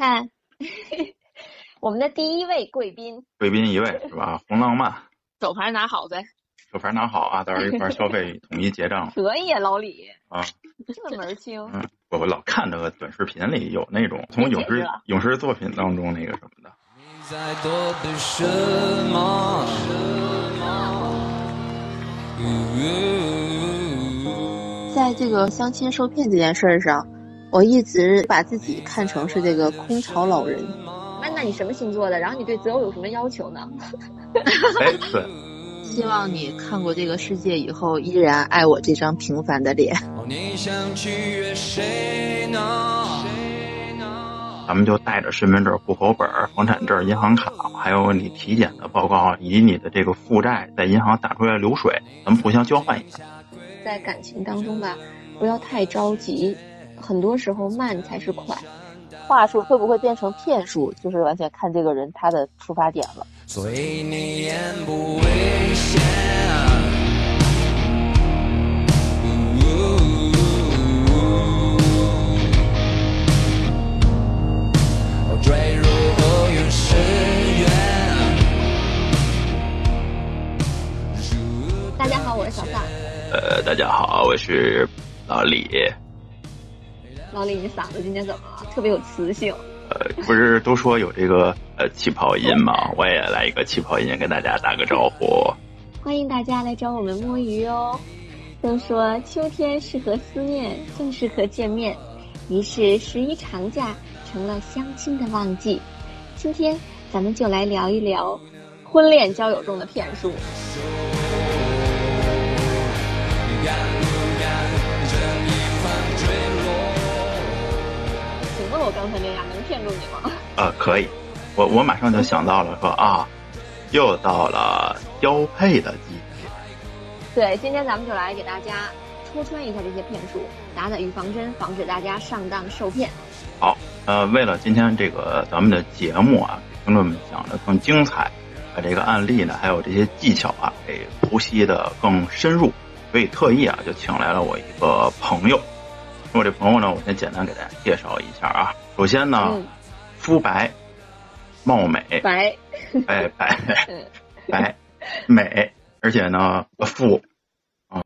看，我们的第一位贵宾，贵宾一位是吧？红浪漫，手牌拿好呗。手牌拿好啊，到时候一块儿消费 统一结账可以啊，老李啊。这门儿清。嗯，我我老看那个短视频里有那种从影视影视作品当中那个什么的。在这个相亲受骗这件事儿上，我一直把自己看成是这个空巢老人。那那你什么星座的？然后你对择偶有什么要求呢？哎，对。希望你看过这个世界以后，依然爱我这张平凡的脸。咱们就带着身份证、户口本、房产证、银行卡，还有你体检的报告，以及你的这个负债，在银行打出来流水，咱们互相交换一下。在感情当中吧，不要太着急，很多时候慢才是快。话术会不会变成骗术，就是完全看这个人他的出发点了。大家好，我是小范。呃，大家好，我是老李。老李，你嗓子今天怎么了？特别有磁性。呃，不是都说有这个呃气泡音吗？我也来一个气泡音，跟大家打个招呼。欢迎大家来找我们摸鱼哦。都说秋天适合思念，更适合见面，于是十一长假成了相亲的旺季。今天咱们就来聊一聊婚恋交友中的骗术。我刚才那样能骗住你吗？呃，可以，我我马上就想到了，说啊，又到了交配的季节。对，今天咱们就来给大家戳穿一下这些骗术，打打预防针，防止大家上当受骗。好，呃，为了今天这个咱们的节目啊，给听众们讲的更精彩，把这个案例呢，还有这些技巧啊，给剖析的更深入，所以特意啊，就请来了我一个朋友。我这朋友呢，我先简单给大家介绍一下啊。首先呢，肤白，貌美，白，哎白，白美，而且呢富，